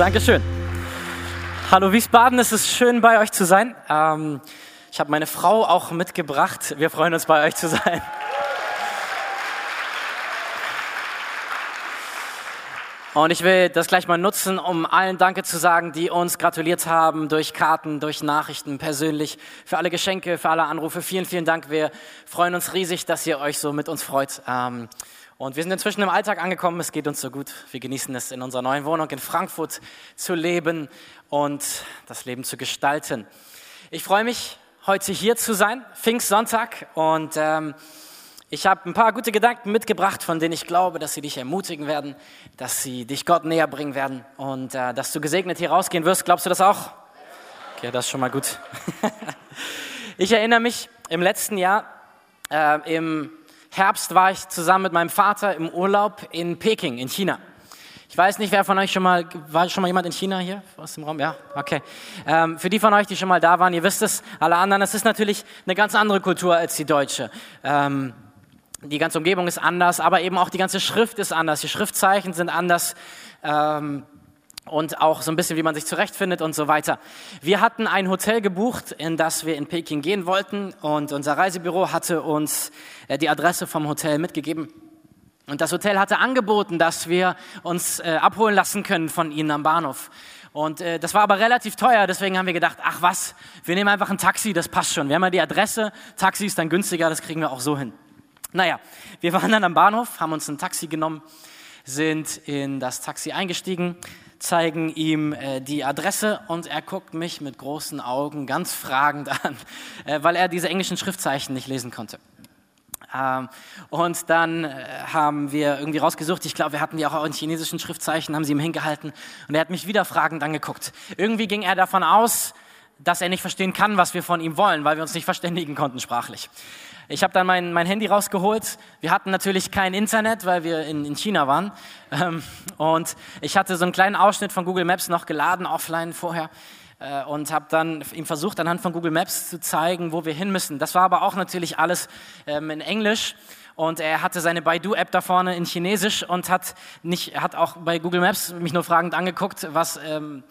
Dankeschön. Hallo Wiesbaden, es ist schön bei euch zu sein. Ähm, ich habe meine Frau auch mitgebracht. Wir freuen uns bei euch zu sein. Und ich will das gleich mal nutzen, um allen Danke zu sagen, die uns gratuliert haben durch Karten, durch Nachrichten, persönlich, für alle Geschenke, für alle Anrufe. Vielen, vielen Dank. Wir freuen uns riesig, dass ihr euch so mit uns freut. Ähm, und wir sind inzwischen im Alltag angekommen. Es geht uns so gut. Wir genießen es, in unserer neuen Wohnung in Frankfurt zu leben und das Leben zu gestalten. Ich freue mich, heute hier zu sein, Pfingstsonntag. Und ähm, ich habe ein paar gute Gedanken mitgebracht, von denen ich glaube, dass sie dich ermutigen werden, dass sie dich Gott näher bringen werden und äh, dass du gesegnet hier rausgehen wirst. Glaubst du das auch? Okay, das ist schon mal gut. ich erinnere mich, im letzten Jahr, äh, im Herbst war ich zusammen mit meinem Vater im Urlaub in Peking, in China. Ich weiß nicht, wer von euch schon mal, war schon mal jemand in China hier aus dem Raum? Ja, okay. Ähm, für die von euch, die schon mal da waren, ihr wisst es, alle anderen, es ist natürlich eine ganz andere Kultur als die deutsche. Ähm, die ganze Umgebung ist anders, aber eben auch die ganze Schrift ist anders. Die Schriftzeichen sind anders. Ähm, und auch so ein bisschen, wie man sich zurechtfindet und so weiter. Wir hatten ein Hotel gebucht, in das wir in Peking gehen wollten und unser Reisebüro hatte uns äh, die Adresse vom Hotel mitgegeben. Und das Hotel hatte angeboten, dass wir uns äh, abholen lassen können von ihnen am Bahnhof. Und äh, das war aber relativ teuer, deswegen haben wir gedacht, ach was, wir nehmen einfach ein Taxi, das passt schon. Wir haben ja die Adresse, Taxi ist dann günstiger, das kriegen wir auch so hin. Naja, wir waren dann am Bahnhof, haben uns ein Taxi genommen, sind in das Taxi eingestiegen, zeigen ihm äh, die Adresse und er guckt mich mit großen Augen ganz fragend an, äh, weil er diese englischen Schriftzeichen nicht lesen konnte. Ähm, und dann äh, haben wir irgendwie rausgesucht, ich glaube, wir hatten die auch in chinesischen Schriftzeichen, haben sie ihm hingehalten und er hat mich wieder fragend angeguckt. Irgendwie ging er davon aus, dass er nicht verstehen kann, was wir von ihm wollen, weil wir uns nicht verständigen konnten sprachlich. Ich habe dann mein, mein Handy rausgeholt. Wir hatten natürlich kein Internet, weil wir in, in China waren. Ähm, und ich hatte so einen kleinen Ausschnitt von Google Maps noch geladen, offline vorher. Äh, und habe dann ihm versucht, anhand von Google Maps zu zeigen, wo wir hin müssen. Das war aber auch natürlich alles ähm, in Englisch. Und er hatte seine Baidu-App da vorne in Chinesisch und hat, nicht, hat auch bei Google Maps mich nur fragend angeguckt, was... Ähm,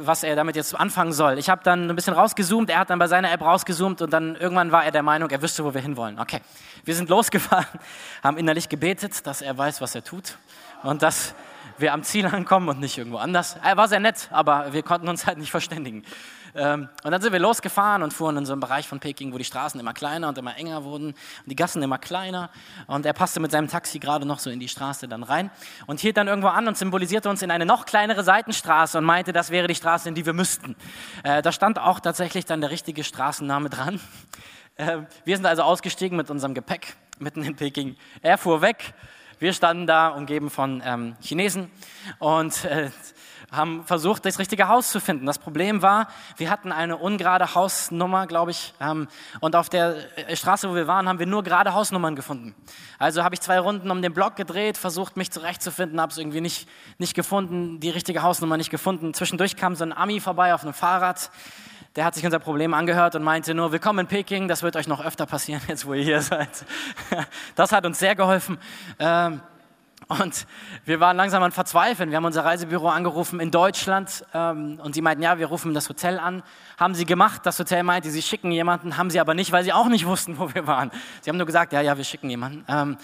was er damit jetzt anfangen soll. Ich habe dann ein bisschen rausgezoomt, er hat dann bei seiner App rausgezoomt und dann irgendwann war er der Meinung, er wüsste, wo wir hinwollen. Okay, wir sind losgefahren, haben innerlich gebetet, dass er weiß, was er tut und dass wir am Ziel ankommen und nicht irgendwo anders. Er war sehr nett, aber wir konnten uns halt nicht verständigen. Ähm, und dann sind wir losgefahren und fuhren in so einem Bereich von Peking, wo die Straßen immer kleiner und immer enger wurden und die Gassen immer kleiner. Und er passte mit seinem Taxi gerade noch so in die Straße dann rein und hielt dann irgendwo an und symbolisierte uns in eine noch kleinere Seitenstraße und meinte, das wäre die Straße, in die wir müssten. Äh, da stand auch tatsächlich dann der richtige Straßenname dran. Äh, wir sind also ausgestiegen mit unserem Gepäck mitten in Peking. Er fuhr weg. Wir standen da, umgeben von ähm, Chinesen und äh, haben versucht, das richtige Haus zu finden. Das Problem war, wir hatten eine ungerade Hausnummer, glaube ich, ähm, und auf der äh, Straße, wo wir waren, haben wir nur gerade Hausnummern gefunden. Also habe ich zwei Runden um den Block gedreht, versucht, mich zurechtzufinden, habe es irgendwie nicht, nicht gefunden, die richtige Hausnummer nicht gefunden. Zwischendurch kam so ein Ami vorbei auf einem Fahrrad, der hat sich unser Problem angehört und meinte nur, willkommen in Peking, das wird euch noch öfter passieren, jetzt wo ihr hier seid. Das hat uns sehr geholfen. Ähm, und wir waren langsam an Verzweifeln. Wir haben unser Reisebüro angerufen in Deutschland ähm, und sie meinten, ja, wir rufen das Hotel an. Haben sie gemacht. Das Hotel meinte, sie schicken jemanden, haben sie aber nicht, weil sie auch nicht wussten, wo wir waren. Sie haben nur gesagt, ja, ja, wir schicken jemanden. Ähm,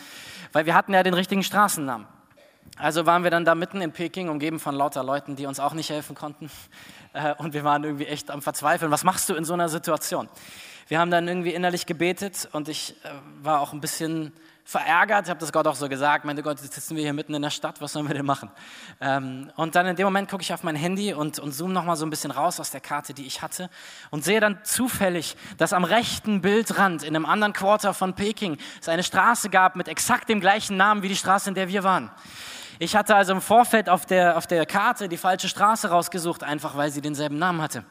weil wir hatten ja den richtigen Straßennamen. Also waren wir dann da mitten in Peking, umgeben von lauter Leuten, die uns auch nicht helfen konnten. Äh, und wir waren irgendwie echt am Verzweifeln. Was machst du in so einer Situation? Wir haben dann irgendwie innerlich gebetet und ich äh, war auch ein bisschen verärgert, ich habe das Gott auch so gesagt, meine Gott, jetzt sitzen wir hier mitten in der Stadt, was sollen wir denn machen? Ähm, und dann in dem Moment gucke ich auf mein Handy und, und zoome nochmal so ein bisschen raus aus der Karte, die ich hatte und sehe dann zufällig, dass am rechten Bildrand in einem anderen Quarter von Peking es eine Straße gab mit exakt dem gleichen Namen wie die Straße, in der wir waren. Ich hatte also im Vorfeld auf der, auf der Karte die falsche Straße rausgesucht, einfach weil sie denselben Namen hatte.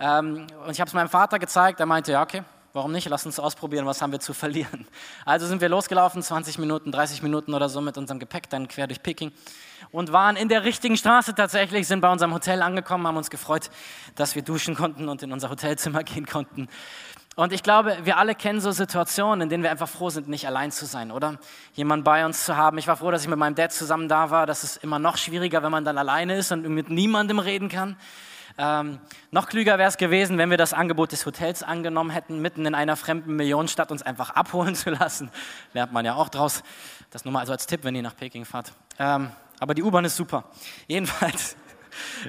Ähm, und ich habe es meinem Vater gezeigt, er meinte, ja, okay, Warum nicht? Lass uns ausprobieren, was haben wir zu verlieren. Also sind wir losgelaufen, 20 Minuten, 30 Minuten oder so mit unserem Gepäck, dann quer durch Peking und waren in der richtigen Straße tatsächlich, sind bei unserem Hotel angekommen, haben uns gefreut, dass wir duschen konnten und in unser Hotelzimmer gehen konnten. Und ich glaube, wir alle kennen so Situationen, in denen wir einfach froh sind, nicht allein zu sein, oder? Jemand bei uns zu haben. Ich war froh, dass ich mit meinem Dad zusammen da war. Das ist immer noch schwieriger, wenn man dann alleine ist und mit niemandem reden kann. Ähm, noch klüger wäre es gewesen, wenn wir das Angebot des Hotels angenommen hätten, mitten in einer fremden Millionenstadt uns einfach abholen zu lassen. Lernt man ja auch draus. Das nur mal also als Tipp, wenn ihr nach Peking fahrt. Ähm, aber die U-Bahn ist super. Jedenfalls.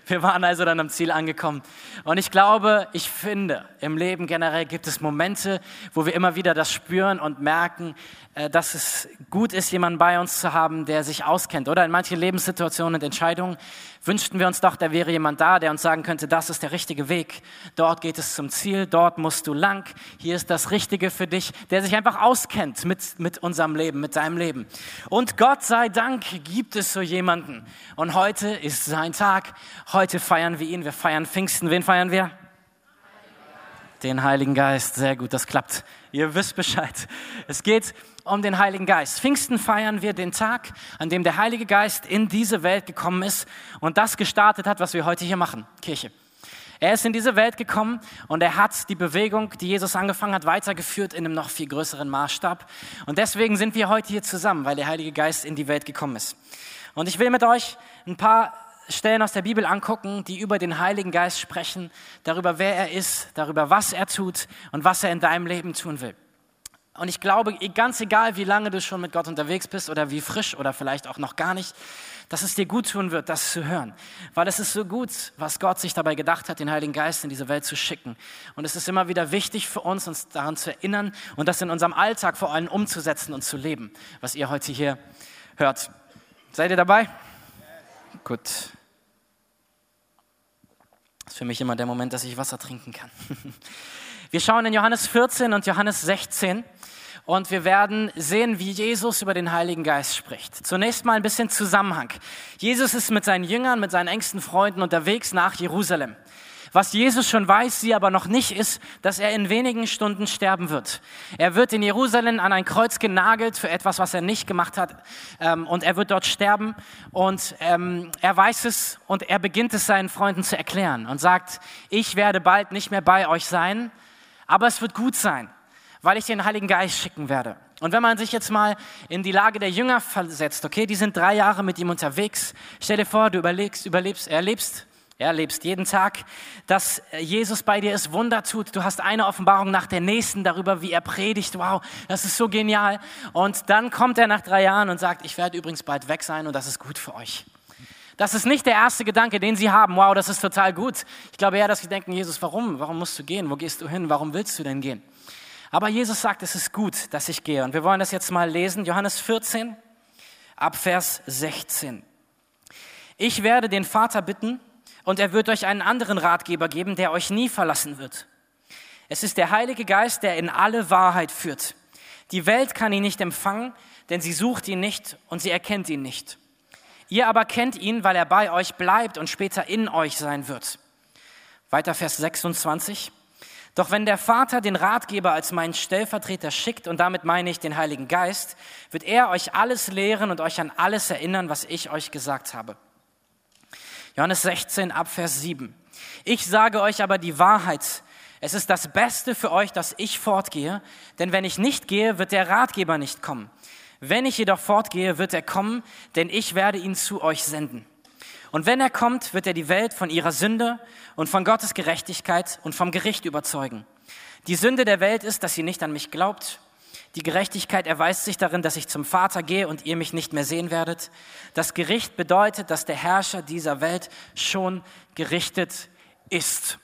Wir waren also dann am Ziel angekommen. Und ich glaube, ich finde, im Leben generell gibt es Momente, wo wir immer wieder das spüren und merken, äh, dass es gut ist, jemanden bei uns zu haben, der sich auskennt. Oder in manchen Lebenssituationen und Entscheidungen wünschten wir uns doch, da wäre jemand da, der uns sagen könnte, das ist der richtige Weg. Dort geht es zum Ziel, dort musst du lang. Hier ist das Richtige für dich, der sich einfach auskennt mit, mit unserem Leben, mit deinem Leben. Und Gott sei Dank gibt es so jemanden. Und heute ist sein Tag. Heute feiern wir ihn. Wir feiern Pfingsten. Wen feiern wir? Den Heiligen Geist. Sehr gut, das klappt. Ihr wisst Bescheid. Es geht um den Heiligen Geist. Pfingsten feiern wir den Tag, an dem der Heilige Geist in diese Welt gekommen ist und das gestartet hat, was wir heute hier machen, Kirche. Er ist in diese Welt gekommen und er hat die Bewegung, die Jesus angefangen hat, weitergeführt in einem noch viel größeren Maßstab. Und deswegen sind wir heute hier zusammen, weil der Heilige Geist in die Welt gekommen ist. Und ich will mit euch ein paar Stellen aus der Bibel angucken, die über den Heiligen Geist sprechen, darüber, wer er ist, darüber, was er tut und was er in deinem Leben tun will. Und ich glaube, ganz egal, wie lange du schon mit Gott unterwegs bist oder wie frisch oder vielleicht auch noch gar nicht, dass es dir gut tun wird, das zu hören. Weil es ist so gut, was Gott sich dabei gedacht hat, den Heiligen Geist in diese Welt zu schicken. Und es ist immer wieder wichtig für uns, uns daran zu erinnern und das in unserem Alltag vor allem umzusetzen und zu leben, was ihr heute hier hört. Seid ihr dabei? Gut. Das ist für mich immer der Moment, dass ich Wasser trinken kann. Wir schauen in Johannes 14 und Johannes 16 und wir werden sehen, wie Jesus über den Heiligen Geist spricht. Zunächst mal ein bisschen Zusammenhang. Jesus ist mit seinen Jüngern, mit seinen engsten Freunden unterwegs nach Jerusalem. Was Jesus schon weiß, sie aber noch nicht, ist, dass er in wenigen Stunden sterben wird. Er wird in Jerusalem an ein Kreuz genagelt für etwas, was er nicht gemacht hat. Ähm, und er wird dort sterben. Und ähm, er weiß es und er beginnt es seinen Freunden zu erklären und sagt, ich werde bald nicht mehr bei euch sein, aber es wird gut sein, weil ich den Heiligen Geist schicken werde. Und wenn man sich jetzt mal in die Lage der Jünger versetzt, okay, die sind drei Jahre mit ihm unterwegs. Stell dir vor, du überlegst, überlebst, erlebst erlebst jeden Tag, dass Jesus bei dir ist, Wunder tut. Du hast eine Offenbarung nach der nächsten darüber, wie er predigt. Wow, das ist so genial. Und dann kommt er nach drei Jahren und sagt, ich werde übrigens bald weg sein und das ist gut für euch. Das ist nicht der erste Gedanke, den sie haben. Wow, das ist total gut. Ich glaube eher, dass sie denken, Jesus, warum? Warum musst du gehen? Wo gehst du hin? Warum willst du denn gehen? Aber Jesus sagt, es ist gut, dass ich gehe. Und wir wollen das jetzt mal lesen. Johannes 14, ab Vers 16. Ich werde den Vater bitten, und er wird euch einen anderen Ratgeber geben, der euch nie verlassen wird. Es ist der Heilige Geist, der in alle Wahrheit führt. Die Welt kann ihn nicht empfangen, denn sie sucht ihn nicht und sie erkennt ihn nicht. Ihr aber kennt ihn, weil er bei euch bleibt und später in euch sein wird. Weiter Vers 26. Doch wenn der Vater den Ratgeber als meinen Stellvertreter schickt, und damit meine ich den Heiligen Geist, wird er euch alles lehren und euch an alles erinnern, was ich euch gesagt habe. Johannes 16 ab Vers 7. Ich sage euch aber die Wahrheit. Es ist das Beste für euch, dass ich fortgehe, denn wenn ich nicht gehe, wird der Ratgeber nicht kommen. Wenn ich jedoch fortgehe, wird er kommen, denn ich werde ihn zu euch senden. Und wenn er kommt, wird er die Welt von ihrer Sünde und von Gottes Gerechtigkeit und vom Gericht überzeugen. Die Sünde der Welt ist, dass sie nicht an mich glaubt die Gerechtigkeit erweist sich darin, dass ich zum Vater gehe und ihr mich nicht mehr sehen werdet. Das Gericht bedeutet, dass der Herrscher dieser Welt schon gerichtet ist.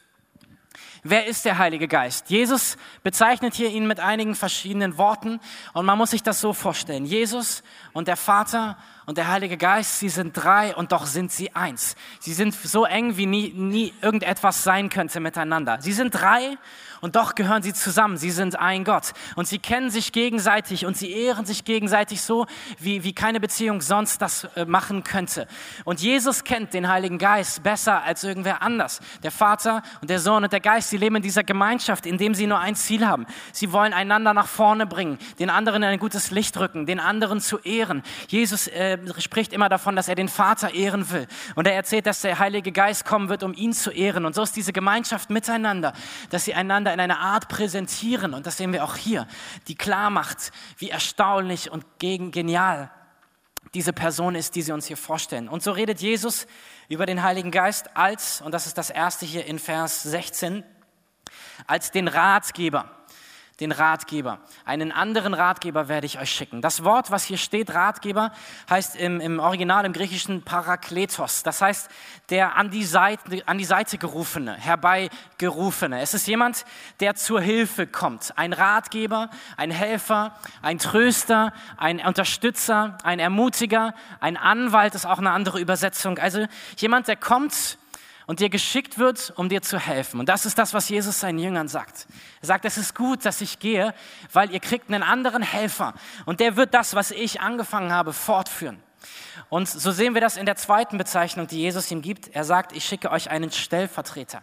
Wer ist der Heilige Geist? Jesus bezeichnet hier ihn mit einigen verschiedenen Worten und man muss sich das so vorstellen. Jesus und der Vater und der Heilige Geist, sie sind drei und doch sind sie eins. Sie sind so eng, wie nie, nie irgendetwas sein könnte miteinander. Sie sind drei und doch gehören sie zusammen. Sie sind ein Gott und sie kennen sich gegenseitig und sie ehren sich gegenseitig so, wie, wie keine Beziehung sonst das äh, machen könnte. Und Jesus kennt den Heiligen Geist besser als irgendwer anders. Der Vater und der Sohn und der Geist, sie leben in dieser Gemeinschaft, in dem sie nur ein Ziel haben. Sie wollen einander nach vorne bringen, den anderen in ein gutes Licht rücken, den anderen zu ehren. Jesus äh, spricht immer davon, dass er den Vater ehren will. Und er erzählt, dass der Heilige Geist kommen wird, um ihn zu ehren. Und so ist diese Gemeinschaft miteinander, dass sie einander in einer Art präsentieren, und das sehen wir auch hier, die klar macht, wie erstaunlich und genial diese Person ist, die sie uns hier vorstellen. Und so redet Jesus über den Heiligen Geist als, und das ist das erste hier in Vers 16, als den Ratgeber den Ratgeber. Einen anderen Ratgeber werde ich euch schicken. Das Wort, was hier steht, Ratgeber, heißt im, im Original im Griechischen Parakletos. Das heißt, der an die, Seite, an die Seite gerufene, herbeigerufene. Es ist jemand, der zur Hilfe kommt. Ein Ratgeber, ein Helfer, ein Tröster, ein Unterstützer, ein Ermutiger, ein Anwalt ist auch eine andere Übersetzung. Also jemand, der kommt und dir geschickt wird, um dir zu helfen. Und das ist das, was Jesus seinen Jüngern sagt. Er sagt, es ist gut, dass ich gehe, weil ihr kriegt einen anderen Helfer. Und der wird das, was ich angefangen habe, fortführen. Und so sehen wir das in der zweiten Bezeichnung, die Jesus ihm gibt. Er sagt, ich schicke euch einen Stellvertreter.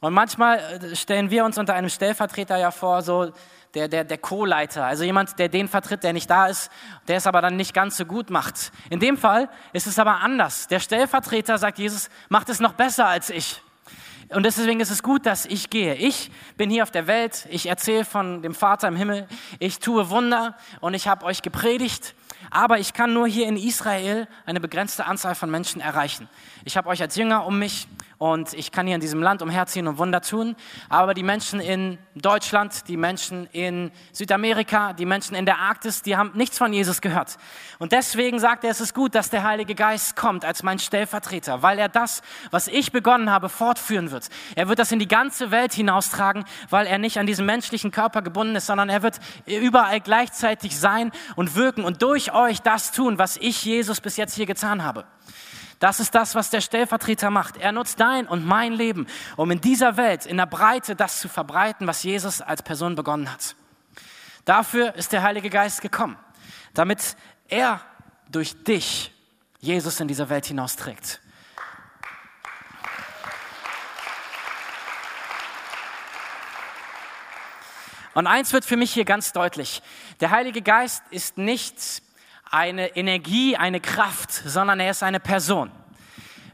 Und manchmal äh, stellen wir uns unter einem Stellvertreter ja vor, so der, der, der Co-Leiter, also jemand, der den vertritt, der nicht da ist, der es aber dann nicht ganz so gut macht. In dem Fall ist es aber anders. Der Stellvertreter, sagt Jesus, macht es noch besser als ich. Und deswegen ist es gut, dass ich gehe. Ich bin hier auf der Welt, ich erzähle von dem Vater im Himmel, ich tue Wunder und ich habe euch gepredigt, aber ich kann nur hier in Israel eine begrenzte Anzahl von Menschen erreichen. Ich habe euch als Jünger um mich und ich kann hier in diesem Land umherziehen und Wunder tun. Aber die Menschen in Deutschland, die Menschen in Südamerika, die Menschen in der Arktis, die haben nichts von Jesus gehört. Und deswegen sagt er, es ist gut, dass der Heilige Geist kommt als mein Stellvertreter, weil er das, was ich begonnen habe, fortführen wird. Er wird das in die ganze Welt hinaustragen, weil er nicht an diesen menschlichen Körper gebunden ist, sondern er wird überall gleichzeitig sein und wirken und durch euch das tun, was ich Jesus bis jetzt hier getan habe. Das ist das, was der Stellvertreter macht. Er nutzt dein und mein Leben, um in dieser Welt, in der Breite, das zu verbreiten, was Jesus als Person begonnen hat. Dafür ist der Heilige Geist gekommen, damit er durch dich Jesus in dieser Welt hinausträgt. Und eins wird für mich hier ganz deutlich. Der Heilige Geist ist nicht eine Energie, eine Kraft, sondern er ist eine Person.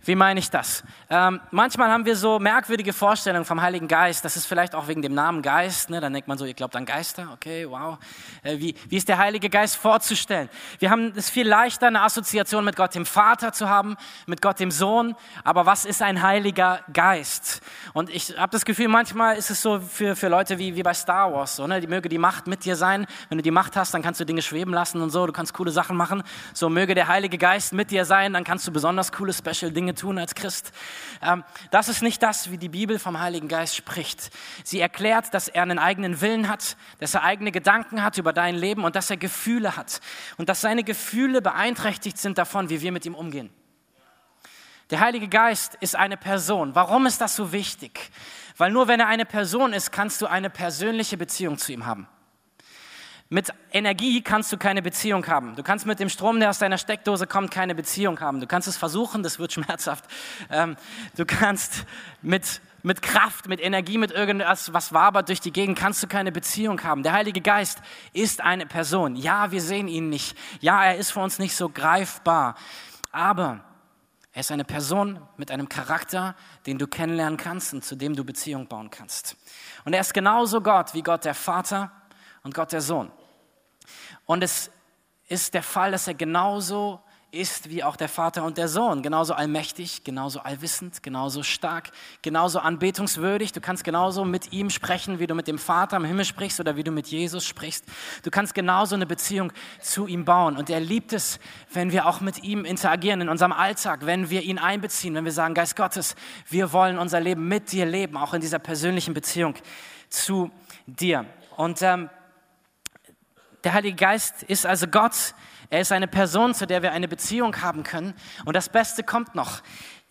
Wie meine ich das? Ähm, manchmal haben wir so merkwürdige Vorstellungen vom Heiligen Geist. Das ist vielleicht auch wegen dem Namen Geist. Ne? Dann denkt man so, ihr glaubt an Geister. Okay, wow. Äh, wie, wie ist der Heilige Geist vorzustellen? Wir haben es viel leichter, eine Assoziation mit Gott dem Vater zu haben, mit Gott dem Sohn. Aber was ist ein Heiliger Geist? Und ich habe das Gefühl, manchmal ist es so für, für Leute wie, wie bei Star Wars. So, ne? Die möge die Macht mit dir sein. Wenn du die Macht hast, dann kannst du Dinge schweben lassen und so. Du kannst coole Sachen machen. So möge der Heilige Geist mit dir sein. Dann kannst du besonders coole Special Dinge Dinge tun als Christ. Ähm, das ist nicht das, wie die Bibel vom Heiligen Geist spricht. Sie erklärt, dass er einen eigenen Willen hat, dass er eigene Gedanken hat über dein Leben und dass er Gefühle hat und dass seine Gefühle beeinträchtigt sind davon, wie wir mit ihm umgehen. Der Heilige Geist ist eine Person. Warum ist das so wichtig? Weil nur wenn er eine Person ist, kannst du eine persönliche Beziehung zu ihm haben. Mit Energie kannst du keine Beziehung haben. Du kannst mit dem Strom, der aus deiner Steckdose kommt, keine Beziehung haben. Du kannst es versuchen, das wird schmerzhaft. Ähm, du kannst mit, mit Kraft, mit Energie, mit irgendwas, was wabert durch die Gegend, kannst du keine Beziehung haben. Der Heilige Geist ist eine Person. Ja, wir sehen ihn nicht. Ja, er ist für uns nicht so greifbar. Aber er ist eine Person mit einem Charakter, den du kennenlernen kannst und zu dem du Beziehung bauen kannst. Und er ist genauso Gott wie Gott der Vater und Gott der Sohn. Und es ist der Fall, dass er genauso ist wie auch der Vater und der Sohn. Genauso allmächtig, genauso allwissend, genauso stark, genauso anbetungswürdig. Du kannst genauso mit ihm sprechen, wie du mit dem Vater im Himmel sprichst oder wie du mit Jesus sprichst. Du kannst genauso eine Beziehung zu ihm bauen. Und er liebt es, wenn wir auch mit ihm interagieren in unserem Alltag, wenn wir ihn einbeziehen, wenn wir sagen, Geist Gottes, wir wollen unser Leben mit dir leben, auch in dieser persönlichen Beziehung zu dir. Und ähm, der Heilige Geist ist also Gott. Er ist eine Person, zu der wir eine Beziehung haben können. Und das Beste kommt noch.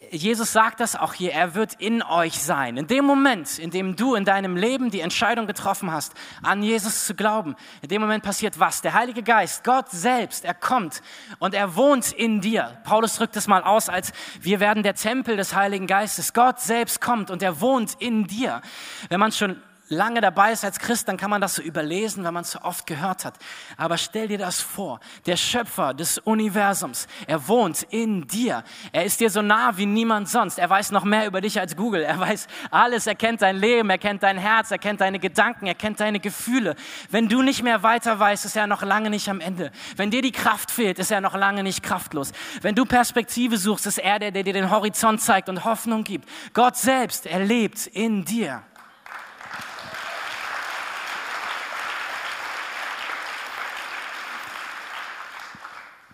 Jesus sagt das auch hier, er wird in euch sein. In dem Moment, in dem du in deinem Leben die Entscheidung getroffen hast, an Jesus zu glauben, in dem Moment passiert was? Der Heilige Geist, Gott selbst, er kommt und er wohnt in dir. Paulus drückt es mal aus, als wir werden der Tempel des Heiligen Geistes. Gott selbst kommt und er wohnt in dir. Wenn man schon lange dabei ist als Christ, dann kann man das so überlesen, wenn man es so oft gehört hat. Aber stell dir das vor, der Schöpfer des Universums, er wohnt in dir. Er ist dir so nah wie niemand sonst. Er weiß noch mehr über dich als Google. Er weiß alles, er kennt dein Leben, er kennt dein Herz, er kennt deine Gedanken, er kennt deine Gefühle. Wenn du nicht mehr weiter weißt, ist er noch lange nicht am Ende. Wenn dir die Kraft fehlt, ist er noch lange nicht kraftlos. Wenn du Perspektive suchst, ist er der, der dir den Horizont zeigt und Hoffnung gibt. Gott selbst, er lebt in dir.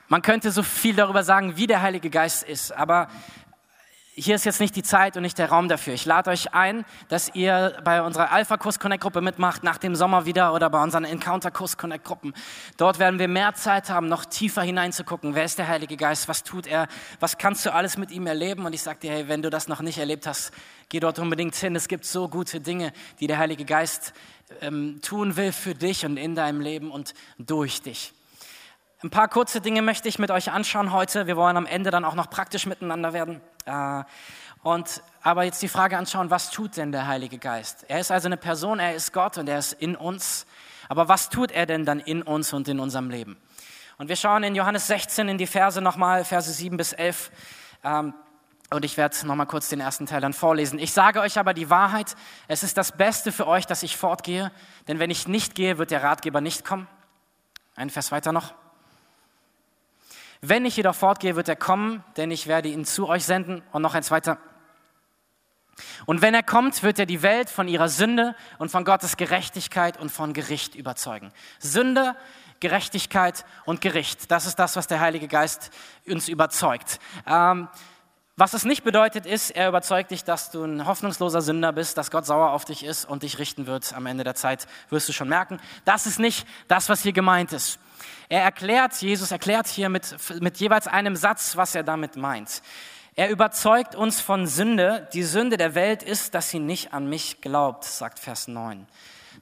Man könnte so viel darüber sagen, wie der Heilige Geist ist, aber hier ist jetzt nicht die Zeit und nicht der Raum dafür. Ich lade euch ein, dass ihr bei unserer Alpha-Kurs Connect Gruppe mitmacht, nach dem Sommer wieder oder bei unseren Encounter-Kurs Connect Gruppen. Dort werden wir mehr Zeit haben, noch tiefer hineinzugucken. Wer ist der Heilige Geist? Was tut er? Was kannst du alles mit ihm erleben? Und ich sage dir, hey, wenn du das noch nicht erlebt hast, geh dort unbedingt hin. Es gibt so gute Dinge, die der Heilige Geist ähm, tun will für dich und in deinem Leben und durch dich. Ein paar kurze Dinge möchte ich mit euch anschauen heute. Wir wollen am Ende dann auch noch praktisch miteinander werden. Äh, und aber jetzt die Frage anschauen, was tut denn der Heilige Geist? Er ist also eine Person, er ist Gott und er ist in uns. Aber was tut er denn dann in uns und in unserem Leben? Und wir schauen in Johannes 16 in die Verse nochmal, Verse 7 bis 11. Ähm, und ich werde nochmal kurz den ersten Teil dann vorlesen. Ich sage euch aber die Wahrheit, es ist das Beste für euch, dass ich fortgehe, denn wenn ich nicht gehe, wird der Ratgeber nicht kommen. Ein Vers weiter noch. Wenn ich jedoch fortgehe, wird er kommen, denn ich werde ihn zu euch senden. Und noch ein zweiter. Und wenn er kommt, wird er die Welt von ihrer Sünde und von Gottes Gerechtigkeit und von Gericht überzeugen. Sünde, Gerechtigkeit und Gericht. Das ist das, was der Heilige Geist uns überzeugt. Ähm, was es nicht bedeutet, ist, er überzeugt dich, dass du ein hoffnungsloser Sünder bist, dass Gott sauer auf dich ist und dich richten wird am Ende der Zeit, wirst du schon merken. Das ist nicht das, was hier gemeint ist. Er erklärt, Jesus erklärt hier mit, mit jeweils einem Satz, was er damit meint. Er überzeugt uns von Sünde. Die Sünde der Welt ist, dass sie nicht an mich glaubt, sagt Vers 9.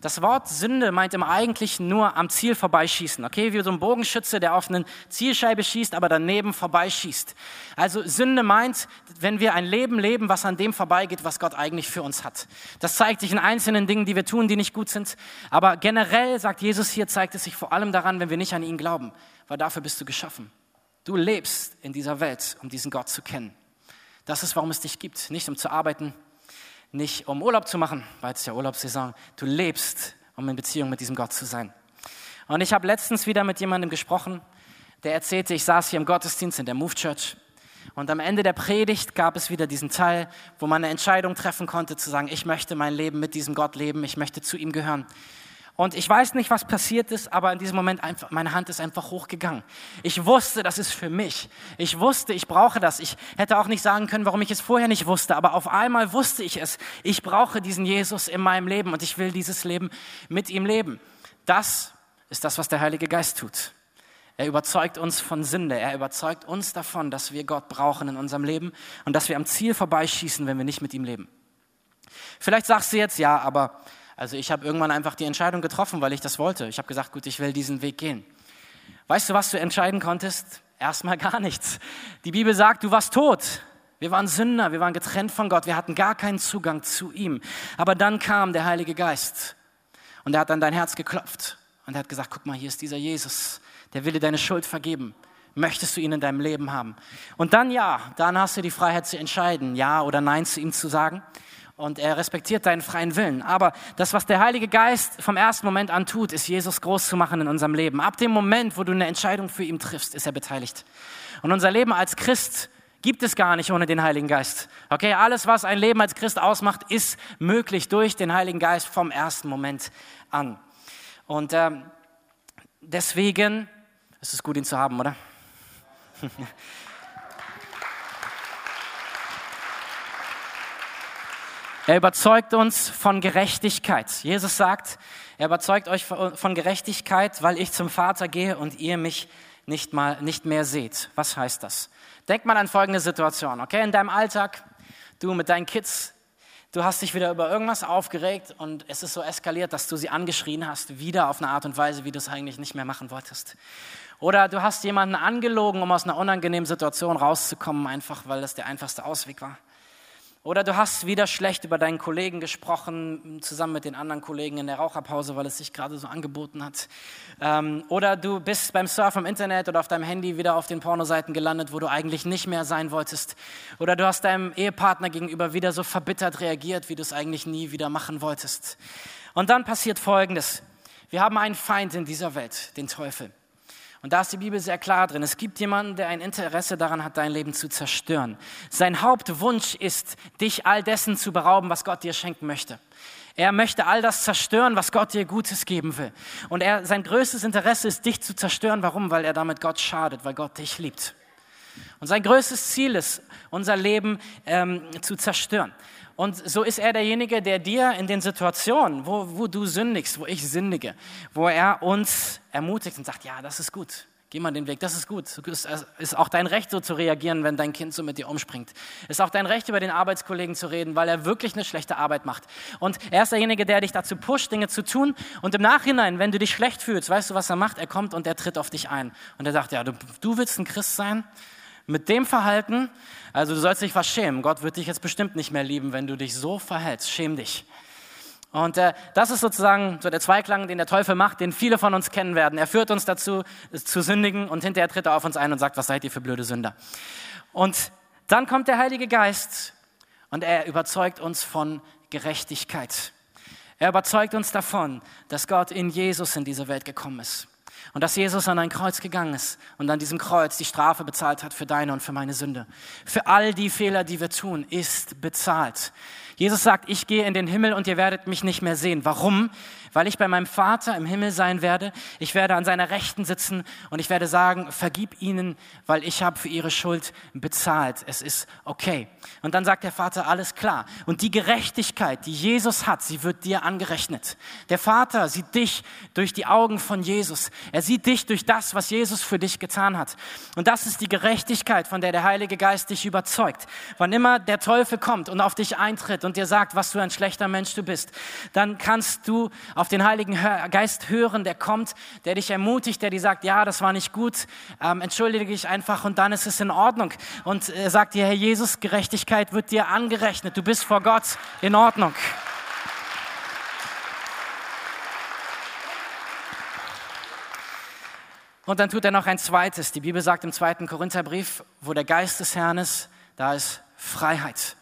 Das Wort Sünde meint im Eigentlichen nur am Ziel vorbeischießen. Okay, wie so ein Bogenschütze, der auf eine Zielscheibe schießt, aber daneben vorbeischießt. Also Sünde meint, wenn wir ein Leben leben, was an dem vorbeigeht, was Gott eigentlich für uns hat. Das zeigt sich in einzelnen Dingen, die wir tun, die nicht gut sind. Aber generell, sagt Jesus hier, zeigt es sich vor allem daran, wenn wir nicht an ihn glauben. Weil dafür bist du geschaffen. Du lebst in dieser Welt, um diesen Gott zu kennen. Das ist, warum es dich gibt. Nicht um zu arbeiten, nicht um Urlaub zu machen, weil es ja Urlaubssaison. Du lebst, um in Beziehung mit diesem Gott zu sein. Und ich habe letztens wieder mit jemandem gesprochen, der erzählte, ich saß hier im Gottesdienst in der Move Church und am Ende der Predigt gab es wieder diesen Teil, wo man eine Entscheidung treffen konnte, zu sagen, ich möchte mein Leben mit diesem Gott leben, ich möchte zu ihm gehören. Und ich weiß nicht, was passiert ist, aber in diesem Moment einfach, meine Hand ist einfach hochgegangen. Ich wusste, das ist für mich. Ich wusste, ich brauche das. Ich hätte auch nicht sagen können, warum ich es vorher nicht wusste, aber auf einmal wusste ich es. Ich brauche diesen Jesus in meinem Leben und ich will dieses Leben mit ihm leben. Das ist das, was der Heilige Geist tut. Er überzeugt uns von Sünde. Er überzeugt uns davon, dass wir Gott brauchen in unserem Leben und dass wir am Ziel vorbeischießen, wenn wir nicht mit ihm leben. Vielleicht sagst du jetzt, ja, aber also ich habe irgendwann einfach die Entscheidung getroffen, weil ich das wollte. Ich habe gesagt, gut, ich will diesen Weg gehen. Weißt du, was du entscheiden konntest? Erstmal gar nichts. Die Bibel sagt, du warst tot. Wir waren Sünder, wir waren getrennt von Gott, wir hatten gar keinen Zugang zu ihm. Aber dann kam der Heilige Geist und er hat an dein Herz geklopft und er hat gesagt, guck mal, hier ist dieser Jesus, der will dir deine Schuld vergeben. Möchtest du ihn in deinem Leben haben? Und dann ja, dann hast du die Freiheit zu entscheiden, ja oder nein zu ihm zu sagen und er respektiert deinen freien Willen. Aber das, was der Heilige Geist vom ersten Moment an tut, ist Jesus groß zu machen in unserem Leben. Ab dem Moment, wo du eine Entscheidung für ihn triffst, ist er beteiligt. Und unser Leben als Christ gibt es gar nicht ohne den Heiligen Geist. Okay, alles, was ein Leben als Christ ausmacht, ist möglich durch den Heiligen Geist vom ersten Moment an. Und ähm, deswegen ist es gut, ihn zu haben, oder? Er überzeugt uns von Gerechtigkeit. Jesus sagt, er überzeugt euch von Gerechtigkeit, weil ich zum Vater gehe und ihr mich nicht, mal, nicht mehr seht. Was heißt das? Denk mal an folgende Situation, okay? In deinem Alltag, du mit deinen Kids, du hast dich wieder über irgendwas aufgeregt und es ist so eskaliert, dass du sie angeschrien hast, wieder auf eine Art und Weise, wie du es eigentlich nicht mehr machen wolltest. Oder du hast jemanden angelogen, um aus einer unangenehmen Situation rauszukommen, einfach weil das der einfachste Ausweg war. Oder du hast wieder schlecht über deinen Kollegen gesprochen, zusammen mit den anderen Kollegen in der Raucherpause, weil es sich gerade so angeboten hat. Ähm, oder du bist beim Surfen im Internet oder auf deinem Handy wieder auf den Pornoseiten gelandet, wo du eigentlich nicht mehr sein wolltest. Oder du hast deinem Ehepartner gegenüber wieder so verbittert reagiert, wie du es eigentlich nie wieder machen wolltest. Und dann passiert Folgendes. Wir haben einen Feind in dieser Welt, den Teufel. Und da ist die Bibel sehr klar drin. Es gibt jemanden, der ein Interesse daran hat, dein Leben zu zerstören. Sein Hauptwunsch ist, dich all dessen zu berauben, was Gott dir schenken möchte. Er möchte all das zerstören, was Gott dir Gutes geben will. Und er, sein größtes Interesse ist, dich zu zerstören. Warum? Weil er damit Gott schadet, weil Gott dich liebt. Und sein größtes Ziel ist, unser Leben ähm, zu zerstören. Und so ist er derjenige, der dir in den Situationen, wo, wo du sündigst, wo ich sündige, wo er uns ermutigt und sagt, ja, das ist gut, geh mal den Weg, das ist gut. Es ist auch dein Recht, so zu reagieren, wenn dein Kind so mit dir umspringt. Es ist auch dein Recht, über den Arbeitskollegen zu reden, weil er wirklich eine schlechte Arbeit macht. Und er ist derjenige, der dich dazu pusht, Dinge zu tun. Und im Nachhinein, wenn du dich schlecht fühlst, weißt du, was er macht? Er kommt und er tritt auf dich ein. Und er sagt, ja, du, du willst ein Christ sein? Mit dem Verhalten, also du sollst dich was schämen. Gott wird dich jetzt bestimmt nicht mehr lieben, wenn du dich so verhältst. Schäm dich. Und äh, das ist sozusagen so der Zweiklang, den der Teufel macht, den viele von uns kennen werden. Er führt uns dazu, zu sündigen und hinterher tritt er auf uns ein und sagt, was seid ihr für blöde Sünder. Und dann kommt der Heilige Geist und er überzeugt uns von Gerechtigkeit. Er überzeugt uns davon, dass Gott in Jesus in diese Welt gekommen ist. Und dass Jesus an ein Kreuz gegangen ist und an diesem Kreuz die Strafe bezahlt hat für deine und für meine Sünde. Für all die Fehler, die wir tun, ist bezahlt. Jesus sagt, ich gehe in den Himmel und ihr werdet mich nicht mehr sehen. Warum? Weil ich bei meinem Vater im Himmel sein werde. Ich werde an seiner Rechten sitzen und ich werde sagen, vergib ihnen, weil ich habe für ihre Schuld bezahlt. Es ist okay. Und dann sagt der Vater, alles klar. Und die Gerechtigkeit, die Jesus hat, sie wird dir angerechnet. Der Vater sieht dich durch die Augen von Jesus. Er sieht dich durch das, was Jesus für dich getan hat. Und das ist die Gerechtigkeit, von der der Heilige Geist dich überzeugt. Wann immer der Teufel kommt und auf dich eintritt und dir sagt, was für ein schlechter Mensch du bist, dann kannst du auf den Heiligen Geist hören, der kommt, der dich ermutigt, der dir sagt, ja, das war nicht gut, ähm, entschuldige dich einfach und dann ist es in Ordnung. Und er sagt dir, Herr Jesus, Gerechtigkeit wird dir angerechnet, du bist vor Gott in Ordnung. Und dann tut er noch ein zweites. Die Bibel sagt im zweiten Korintherbrief, wo der Geist des Herrn ist, da ist Freiheit.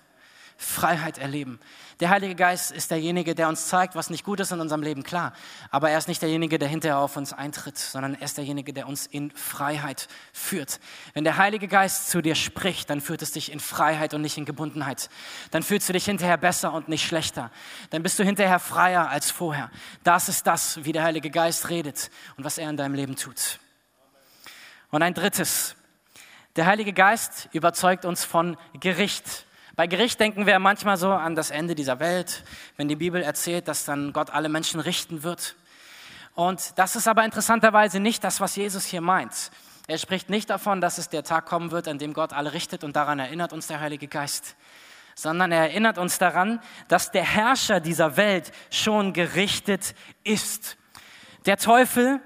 Freiheit erleben. Der Heilige Geist ist derjenige, der uns zeigt, was nicht gut ist in unserem Leben, klar. Aber er ist nicht derjenige, der hinterher auf uns eintritt, sondern er ist derjenige, der uns in Freiheit führt. Wenn der Heilige Geist zu dir spricht, dann führt es dich in Freiheit und nicht in Gebundenheit. Dann fühlst du dich hinterher besser und nicht schlechter. Dann bist du hinterher freier als vorher. Das ist das, wie der Heilige Geist redet und was er in deinem Leben tut. Und ein drittes. Der Heilige Geist überzeugt uns von Gericht. Bei Gericht denken wir manchmal so an das Ende dieser Welt, wenn die Bibel erzählt, dass dann Gott alle Menschen richten wird. Und das ist aber interessanterweise nicht das, was Jesus hier meint. Er spricht nicht davon, dass es der Tag kommen wird, an dem Gott alle richtet und daran erinnert uns der Heilige Geist, sondern er erinnert uns daran, dass der Herrscher dieser Welt schon gerichtet ist. Der Teufel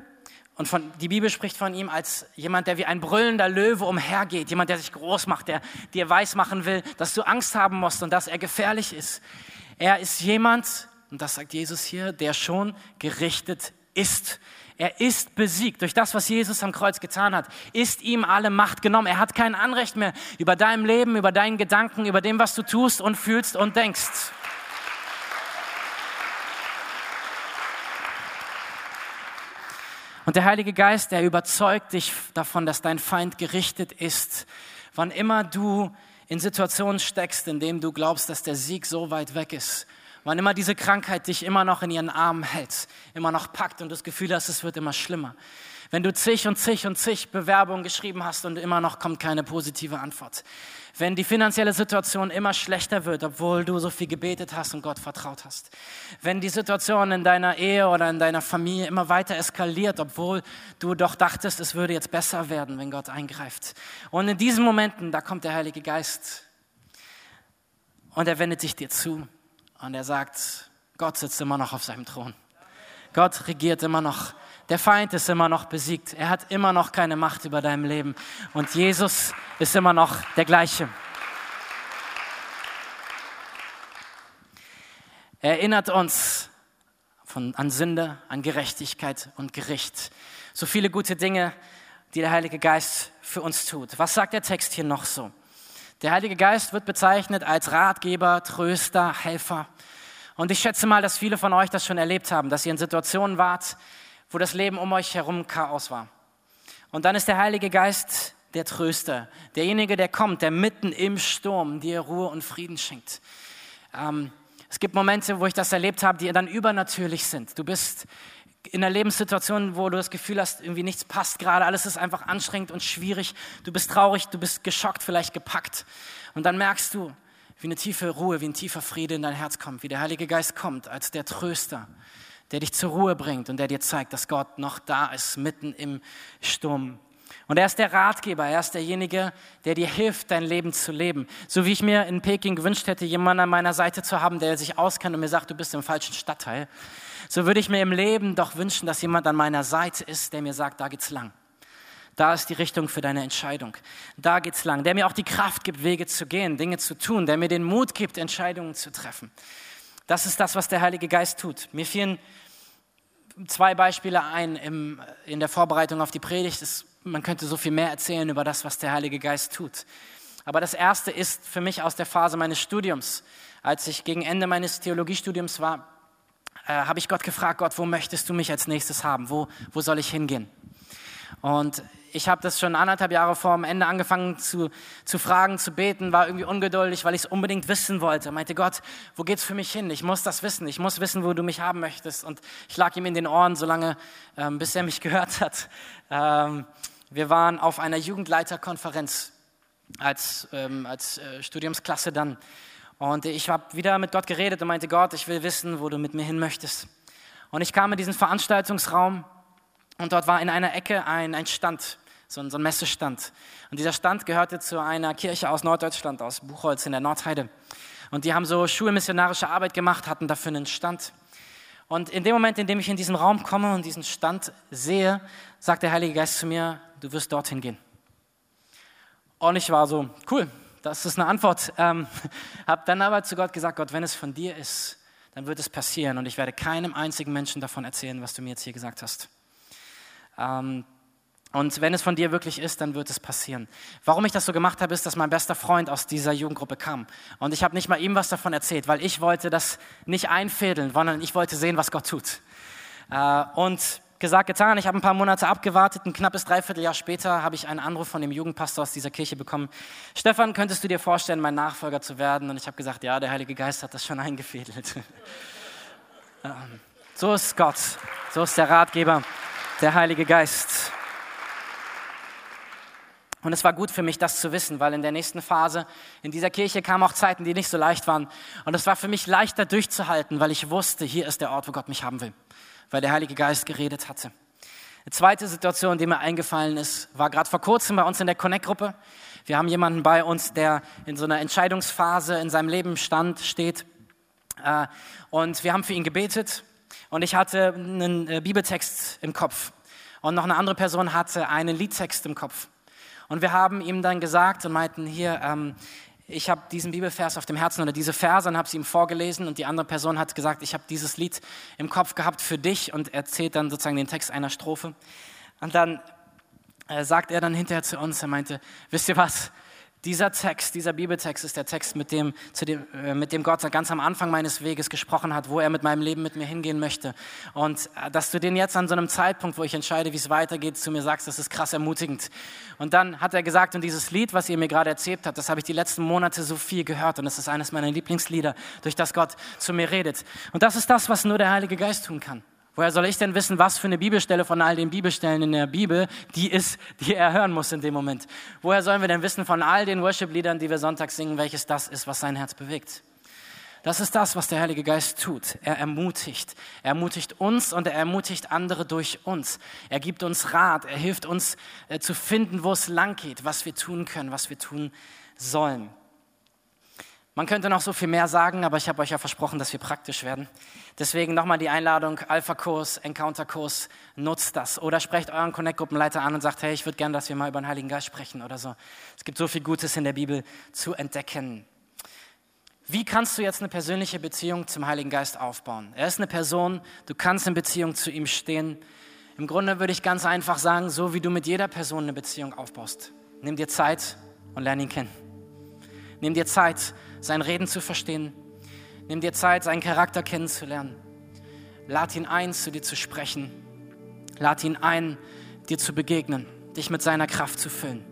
und von, die Bibel spricht von ihm als jemand, der wie ein brüllender Löwe umhergeht, jemand, der sich groß macht, der dir weismachen will, dass du Angst haben musst und dass er gefährlich ist. Er ist jemand, und das sagt Jesus hier, der schon gerichtet ist. Er ist besiegt. Durch das, was Jesus am Kreuz getan hat, ist ihm alle Macht genommen. Er hat kein Anrecht mehr über deinem Leben, über deinen Gedanken, über dem, was du tust und fühlst und denkst. Und der Heilige Geist, der überzeugt dich davon, dass dein Feind gerichtet ist. Wann immer du in Situationen steckst, in denen du glaubst, dass der Sieg so weit weg ist, wann immer diese Krankheit dich immer noch in ihren Armen hält, immer noch packt und das Gefühl hast, es wird immer schlimmer. Wenn du zig und zig und zig Bewerbungen geschrieben hast und immer noch kommt keine positive Antwort wenn die finanzielle Situation immer schlechter wird, obwohl du so viel gebetet hast und Gott vertraut hast, wenn die Situation in deiner Ehe oder in deiner Familie immer weiter eskaliert, obwohl du doch dachtest, es würde jetzt besser werden, wenn Gott eingreift. Und in diesen Momenten, da kommt der Heilige Geist und er wendet sich dir zu und er sagt, Gott sitzt immer noch auf seinem Thron. Gott regiert immer noch. Der Feind ist immer noch besiegt. Er hat immer noch keine Macht über deinem Leben. Und Jesus ist immer noch der gleiche. Er erinnert uns von, an Sünde, an Gerechtigkeit und Gericht. So viele gute Dinge, die der Heilige Geist für uns tut. Was sagt der Text hier noch so? Der Heilige Geist wird bezeichnet als Ratgeber, Tröster, Helfer. Und ich schätze mal, dass viele von euch das schon erlebt haben, dass ihr in Situationen wart, wo das Leben um euch herum Chaos war. Und dann ist der Heilige Geist der Tröster, derjenige, der kommt, der mitten im Sturm dir Ruhe und Frieden schenkt. Ähm, es gibt Momente, wo ich das erlebt habe, die dann übernatürlich sind. Du bist in einer Lebenssituation, wo du das Gefühl hast, irgendwie nichts passt gerade, alles ist einfach anstrengend und schwierig. Du bist traurig, du bist geschockt, vielleicht gepackt. Und dann merkst du, wie eine tiefe Ruhe, wie ein tiefer Friede in dein Herz kommt, wie der Heilige Geist kommt als der Tröster, der dich zur Ruhe bringt und der dir zeigt, dass Gott noch da ist, mitten im Sturm. Und er ist der Ratgeber, er ist derjenige, der dir hilft, dein Leben zu leben. So wie ich mir in Peking gewünscht hätte, jemanden an meiner Seite zu haben, der sich auskennt und mir sagt, du bist im falschen Stadtteil. So würde ich mir im Leben doch wünschen, dass jemand an meiner Seite ist, der mir sagt, da geht's lang. Da ist die Richtung für deine Entscheidung. Da geht's lang. Der mir auch die Kraft gibt, Wege zu gehen, Dinge zu tun, der mir den Mut gibt, Entscheidungen zu treffen. Das ist das, was der Heilige Geist tut. Mir fielen zwei Beispiele ein im, in der Vorbereitung auf die Predigt. Es, man könnte so viel mehr erzählen über das, was der Heilige Geist tut. Aber das erste ist für mich aus der Phase meines Studiums. Als ich gegen Ende meines Theologiestudiums war, äh, habe ich Gott gefragt, Gott, wo möchtest du mich als nächstes haben? Wo, wo soll ich hingehen? Und ich habe das schon anderthalb Jahre vor dem Ende angefangen zu, zu fragen, zu beten, war irgendwie ungeduldig, weil ich es unbedingt wissen wollte. Meinte Gott, wo geht's für mich hin? Ich muss das wissen. Ich muss wissen, wo du mich haben möchtest. Und ich lag ihm in den Ohren, solange, ähm, bis er mich gehört hat. Ähm, wir waren auf einer Jugendleiterkonferenz als, ähm, als äh, Studiumsklasse dann. Und ich habe wieder mit Gott geredet und meinte, Gott, ich will wissen, wo du mit mir hin möchtest. Und ich kam in diesen Veranstaltungsraum und dort war in einer Ecke ein, ein Stand, so ein, so ein Messestand. Und dieser Stand gehörte zu einer Kirche aus Norddeutschland, aus Buchholz in der Nordheide. Und die haben so schulmissionarische Arbeit gemacht, hatten dafür einen Stand. Und in dem Moment, in dem ich in diesen Raum komme und diesen Stand sehe, sagt der Heilige Geist zu mir, du wirst dorthin gehen. Und ich war so, cool, das ist eine Antwort. Ähm, habe dann aber zu Gott gesagt, Gott, wenn es von dir ist, dann wird es passieren und ich werde keinem einzigen Menschen davon erzählen, was du mir jetzt hier gesagt hast. Ähm, und wenn es von dir wirklich ist, dann wird es passieren. Warum ich das so gemacht habe, ist, dass mein bester Freund aus dieser Jugendgruppe kam. Und ich habe nicht mal ihm was davon erzählt, weil ich wollte das nicht einfädeln, sondern ich wollte sehen, was Gott tut. Äh, und gesagt, getan. Ich habe ein paar Monate abgewartet. Ein knappes Dreivierteljahr später habe ich einen Anruf von dem Jugendpastor aus dieser Kirche bekommen. Stefan, könntest du dir vorstellen, mein Nachfolger zu werden? Und ich habe gesagt, ja, der Heilige Geist hat das schon eingefädelt. Ähm, so ist Gott. So ist der Ratgeber, der Heilige Geist. Und es war gut für mich, das zu wissen, weil in der nächsten Phase in dieser Kirche kamen auch Zeiten, die nicht so leicht waren. Und es war für mich leichter durchzuhalten, weil ich wusste, hier ist der Ort, wo Gott mich haben will weil der Heilige Geist geredet hatte. Eine zweite Situation, die mir eingefallen ist, war gerade vor kurzem bei uns in der Connect-Gruppe. Wir haben jemanden bei uns, der in so einer Entscheidungsphase in seinem Leben stand, steht. Äh, und wir haben für ihn gebetet. Und ich hatte einen äh, Bibeltext im Kopf. Und noch eine andere Person hatte einen Liedtext im Kopf. Und wir haben ihm dann gesagt und meinten, hier, ähm, ich habe diesen Bibelvers auf dem Herzen oder diese Verse und habe sie ihm vorgelesen und die andere Person hat gesagt, ich habe dieses Lied im Kopf gehabt für dich und erzählt dann sozusagen den Text einer Strophe. Und dann äh, sagt er dann hinterher zu uns, er meinte, wisst ihr was, dieser Text, dieser Bibeltext ist der Text, mit dem, dem, äh, mit dem Gott ganz am Anfang meines Weges gesprochen hat, wo er mit meinem Leben mit mir hingehen möchte. Und äh, dass du den jetzt an so einem Zeitpunkt, wo ich entscheide, wie es weitergeht, zu mir sagst, das ist krass ermutigend. Und dann hat er gesagt, und dieses Lied, was ihr mir gerade erzählt habt, das habe ich die letzten Monate so viel gehört und es ist eines meiner Lieblingslieder, durch das Gott zu mir redet. Und das ist das, was nur der Heilige Geist tun kann. Woher soll ich denn wissen, was für eine Bibelstelle von all den Bibelstellen in der Bibel die ist, die er hören muss in dem Moment? Woher sollen wir denn wissen von all den Worship-Liedern, die wir sonntags singen, welches das ist, was sein Herz bewegt? Das ist das, was der Heilige Geist tut. Er ermutigt. Er ermutigt uns und er ermutigt andere durch uns. Er gibt uns Rat. Er hilft uns äh, zu finden, wo es lang geht, was wir tun können, was wir tun sollen. Man könnte noch so viel mehr sagen, aber ich habe euch ja versprochen, dass wir praktisch werden. Deswegen nochmal die Einladung, Alpha-Kurs, Encounter-Kurs, nutzt das. Oder sprecht euren Connect-Gruppenleiter an und sagt, hey, ich würde gerne, dass wir mal über den Heiligen Geist sprechen oder so. Es gibt so viel Gutes in der Bibel zu entdecken. Wie kannst du jetzt eine persönliche Beziehung zum Heiligen Geist aufbauen? Er ist eine Person, du kannst in Beziehung zu ihm stehen. Im Grunde würde ich ganz einfach sagen, so wie du mit jeder Person eine Beziehung aufbaust. Nimm dir Zeit und lerne ihn kennen. Nimm dir Zeit, sein Reden zu verstehen. Nimm dir Zeit, seinen Charakter kennenzulernen. Lad ihn ein, zu dir zu sprechen. Lad ihn ein, dir zu begegnen, dich mit seiner Kraft zu füllen.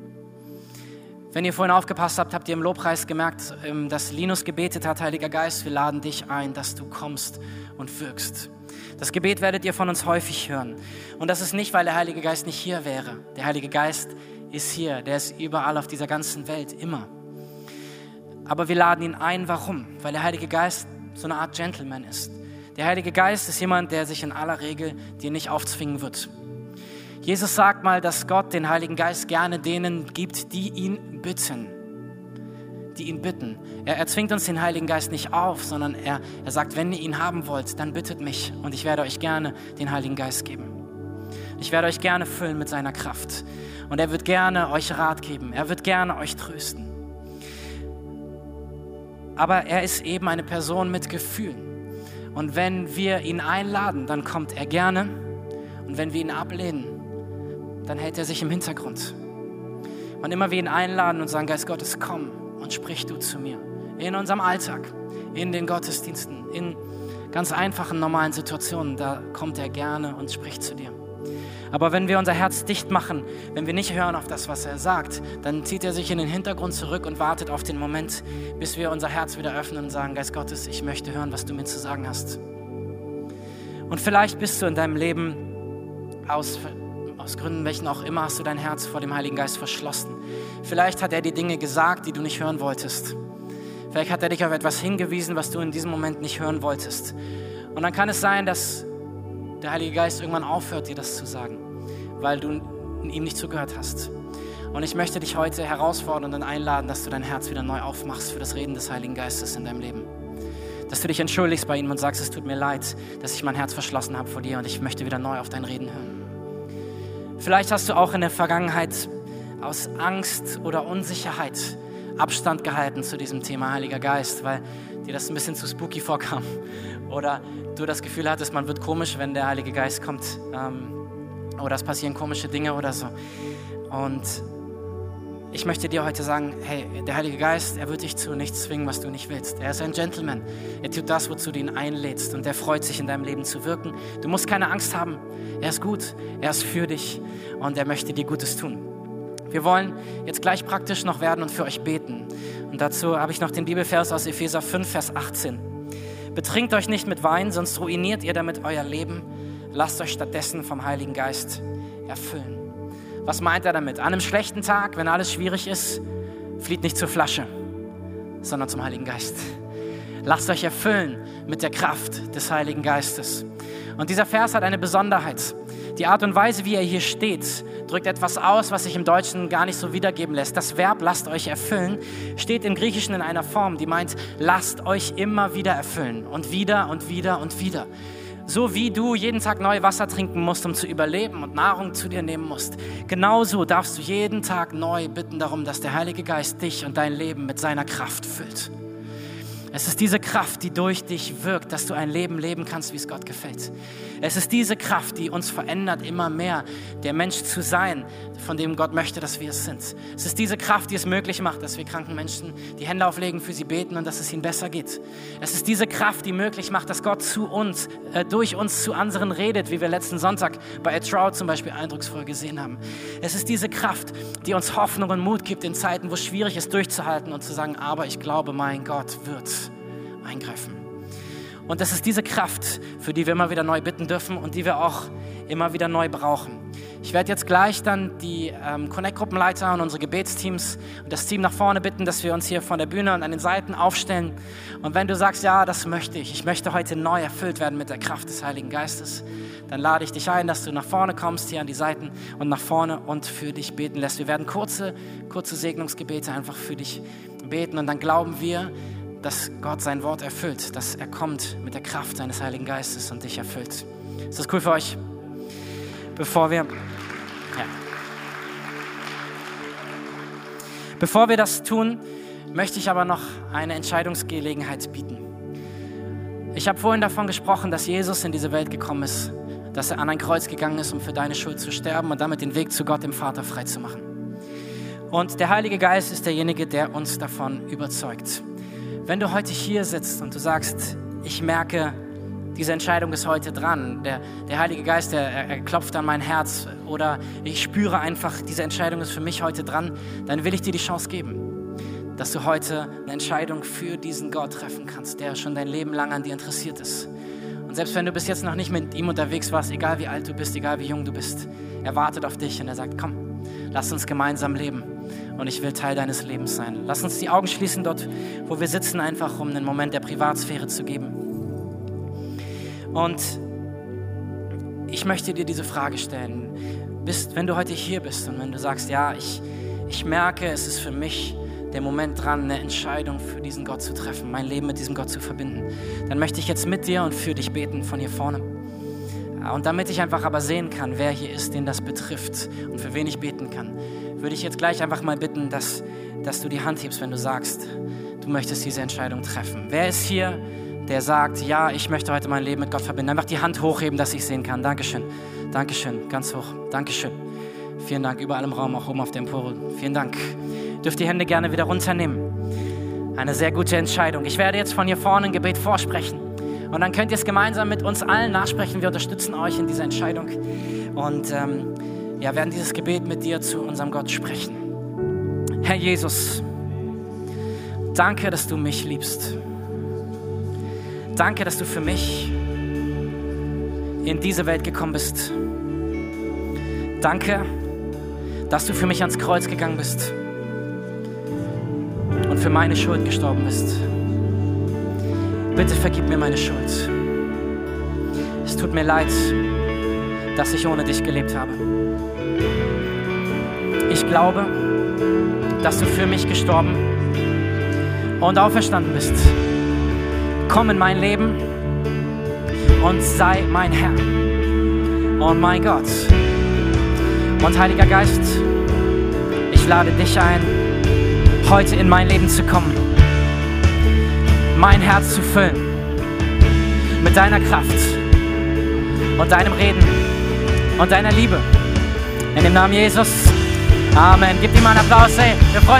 Wenn ihr vorhin aufgepasst habt, habt ihr im Lobpreis gemerkt, ähm, dass Linus gebetet hat, Heiliger Geist, wir laden dich ein, dass du kommst und wirkst. Das Gebet werdet ihr von uns häufig hören. Und das ist nicht, weil der Heilige Geist nicht hier wäre. Der Heilige Geist ist hier, der ist überall auf dieser ganzen Welt, immer. Aber wir laden ihn ein, warum? Weil der Heilige Geist so eine Art Gentleman ist. Der Heilige Geist ist jemand, der sich in aller Regel dir nicht aufzwingen wird. Jesus sagt mal, dass Gott den Heiligen Geist gerne denen gibt, die ihn bitten. Die ihn bitten. Er, er zwingt uns den Heiligen Geist nicht auf, sondern er, er sagt, wenn ihr ihn haben wollt, dann bittet mich und ich werde euch gerne den Heiligen Geist geben. Ich werde euch gerne füllen mit seiner Kraft. Und er wird gerne euch Rat geben. Er wird gerne euch trösten. Aber er ist eben eine Person mit Gefühlen. Und wenn wir ihn einladen, dann kommt er gerne. Und wenn wir ihn ablehnen, dann hält er sich im Hintergrund. Wann immer wir ihn einladen und sagen, Geist Gottes, komm und sprich du zu mir. In unserem Alltag, in den Gottesdiensten, in ganz einfachen, normalen Situationen, da kommt er gerne und spricht zu dir. Aber wenn wir unser Herz dicht machen, wenn wir nicht hören auf das, was er sagt, dann zieht er sich in den Hintergrund zurück und wartet auf den Moment, bis wir unser Herz wieder öffnen und sagen, Geist Gottes, ich möchte hören, was du mir zu sagen hast. Und vielleicht bist du in deinem Leben aus aus Gründen, welchen auch immer, hast du dein Herz vor dem Heiligen Geist verschlossen. Vielleicht hat er dir Dinge gesagt, die du nicht hören wolltest. Vielleicht hat er dich auf etwas hingewiesen, was du in diesem Moment nicht hören wolltest. Und dann kann es sein, dass der Heilige Geist irgendwann aufhört, dir das zu sagen, weil du ihm nicht zugehört hast. Und ich möchte dich heute herausfordern und einladen, dass du dein Herz wieder neu aufmachst für das Reden des Heiligen Geistes in deinem Leben. Dass du dich entschuldigst bei ihm und sagst, es tut mir leid, dass ich mein Herz verschlossen habe vor dir und ich möchte wieder neu auf dein Reden hören. Vielleicht hast du auch in der Vergangenheit aus Angst oder Unsicherheit Abstand gehalten zu diesem Thema Heiliger Geist, weil dir das ein bisschen zu spooky vorkam. Oder du das Gefühl hattest, man wird komisch, wenn der Heilige Geist kommt. Ähm, oder es passieren komische Dinge oder so. Und ich möchte dir heute sagen, hey, der Heilige Geist, er wird dich zu nichts zwingen, was du nicht willst. Er ist ein Gentleman. Er tut das, wozu du ihn einlädst und er freut sich, in deinem Leben zu wirken. Du musst keine Angst haben. Er ist gut, er ist für dich und er möchte dir Gutes tun. Wir wollen jetzt gleich praktisch noch werden und für euch beten. Und dazu habe ich noch den Bibelvers aus Epheser 5, Vers 18. Betrinkt euch nicht mit Wein, sonst ruiniert ihr damit euer Leben. Lasst euch stattdessen vom Heiligen Geist erfüllen. Was meint er damit? An einem schlechten Tag, wenn alles schwierig ist, flieht nicht zur Flasche, sondern zum Heiligen Geist. Lasst euch erfüllen mit der Kraft des Heiligen Geistes. Und dieser Vers hat eine Besonderheit. Die Art und Weise, wie er hier steht, drückt etwas aus, was sich im Deutschen gar nicht so wiedergeben lässt. Das Verb lasst euch erfüllen steht im Griechischen in einer Form, die meint, lasst euch immer wieder erfüllen und wieder und wieder und wieder. So wie du jeden Tag neu Wasser trinken musst, um zu überleben und Nahrung zu dir nehmen musst, genauso darfst du jeden Tag neu bitten darum, dass der Heilige Geist dich und dein Leben mit seiner Kraft füllt. Es ist diese Kraft, die durch dich wirkt, dass du ein Leben leben kannst, wie es Gott gefällt. Es ist diese Kraft, die uns verändert, immer mehr der Mensch zu sein, von dem Gott möchte, dass wir es sind. Es ist diese Kraft, die es möglich macht, dass wir kranken Menschen die Hände auflegen, für sie beten und dass es ihnen besser geht. Es ist diese Kraft, die möglich macht, dass Gott zu uns, äh, durch uns zu anderen redet, wie wir letzten Sonntag bei Ed Trout zum Beispiel eindrucksvoll gesehen haben. Es ist diese Kraft, die uns Hoffnung und Mut gibt in Zeiten, wo es schwierig ist, durchzuhalten und zu sagen, aber ich glaube, mein Gott wird eingreifen. Und das ist diese Kraft, für die wir immer wieder neu bitten dürfen und die wir auch immer wieder neu brauchen. Ich werde jetzt gleich dann die ähm, Connect-Gruppenleiter und unsere Gebetsteams und das Team nach vorne bitten, dass wir uns hier von der Bühne und an den Seiten aufstellen. Und wenn du sagst, ja, das möchte ich, ich möchte heute neu erfüllt werden mit der Kraft des Heiligen Geistes, dann lade ich dich ein, dass du nach vorne kommst, hier an die Seiten und nach vorne und für dich beten lässt. Wir werden kurze, kurze Segnungsgebete einfach für dich beten und dann glauben wir, dass Gott sein Wort erfüllt, dass er kommt mit der Kraft seines Heiligen Geistes und dich erfüllt. Ist das cool für euch? Bevor wir, ja. Bevor wir das tun, möchte ich aber noch eine Entscheidungsgelegenheit bieten. Ich habe vorhin davon gesprochen, dass Jesus in diese Welt gekommen ist, dass er an ein Kreuz gegangen ist, um für deine Schuld zu sterben und damit den Weg zu Gott, dem Vater, freizumachen. Und der Heilige Geist ist derjenige, der uns davon überzeugt. Wenn du heute hier sitzt und du sagst, ich merke, diese Entscheidung ist heute dran. Der, der Heilige Geist, der, er klopft an mein Herz oder ich spüre einfach, diese Entscheidung ist für mich heute dran, dann will ich dir die Chance geben, dass du heute eine Entscheidung für diesen Gott treffen kannst, der schon dein Leben lang an dir interessiert ist. Und selbst wenn du bis jetzt noch nicht mit ihm unterwegs warst, egal wie alt du bist, egal wie jung du bist, er wartet auf dich und er sagt, komm, lass uns gemeinsam leben. Und ich will Teil deines Lebens sein. Lass uns die Augen schließen dort, wo wir sitzen, einfach um einen Moment der Privatsphäre zu geben. Und ich möchte dir diese Frage stellen. Bist, wenn du heute hier bist und wenn du sagst, ja, ich, ich merke, es ist für mich der Moment dran, eine Entscheidung für diesen Gott zu treffen, mein Leben mit diesem Gott zu verbinden, dann möchte ich jetzt mit dir und für dich beten von hier vorne. Und damit ich einfach aber sehen kann, wer hier ist, den das betrifft und für wen ich beten kann, würde ich jetzt gleich einfach mal bitten, dass, dass du die Hand hebst, wenn du sagst, du möchtest diese Entscheidung treffen. Wer ist hier, der sagt, ja, ich möchte heute mein Leben mit Gott verbinden. Einfach die Hand hochheben, dass ich sehen kann. Dankeschön. Dankeschön. Ganz hoch. Dankeschön. Vielen Dank. Überall im Raum, auch oben auf dem Empore. Vielen Dank. Dürft die Hände gerne wieder runternehmen. Eine sehr gute Entscheidung. Ich werde jetzt von hier vorne ein Gebet vorsprechen. Und dann könnt ihr es gemeinsam mit uns allen nachsprechen. Wir unterstützen euch in dieser Entscheidung. Und ähm, ja, werden dieses Gebet mit dir zu unserem Gott sprechen. Herr Jesus, danke, dass du mich liebst. Danke, dass du für mich in diese Welt gekommen bist. Danke, dass du für mich ans Kreuz gegangen bist und für meine Schuld gestorben bist. Bitte vergib mir meine Schuld. Es tut mir leid, dass ich ohne dich gelebt habe. Glaube, dass du für mich gestorben und auferstanden bist komm in mein Leben und sei mein Herr und mein Gott. Und Heiliger Geist, ich lade dich ein, heute in mein Leben zu kommen, mein Herz zu füllen mit deiner Kraft und deinem Reden und deiner Liebe. In dem Namen Jesus. Amen. Gib ihm einen Applaus. Hey,